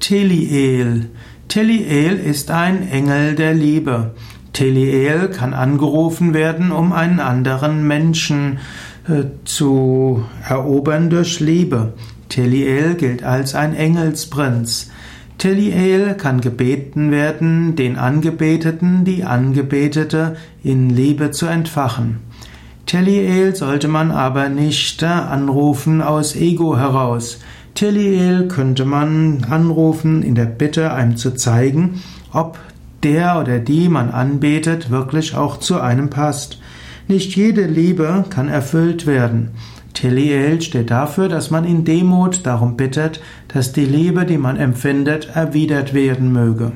Teliel. Teliel ist ein Engel der Liebe. Teliel kann angerufen werden, um einen anderen Menschen äh, zu erobern durch Liebe. Teliel gilt als ein Engelsprinz. Teliel kann gebeten werden, den Angebeteten, die Angebetete in Liebe zu entfachen. Teliel sollte man aber nicht äh, anrufen aus Ego heraus. Teliel könnte man anrufen in der Bitte, einem zu zeigen, ob der oder die man anbetet wirklich auch zu einem passt. Nicht jede Liebe kann erfüllt werden. Teliel steht dafür, dass man in Demut darum bittet, dass die Liebe, die man empfindet, erwidert werden möge.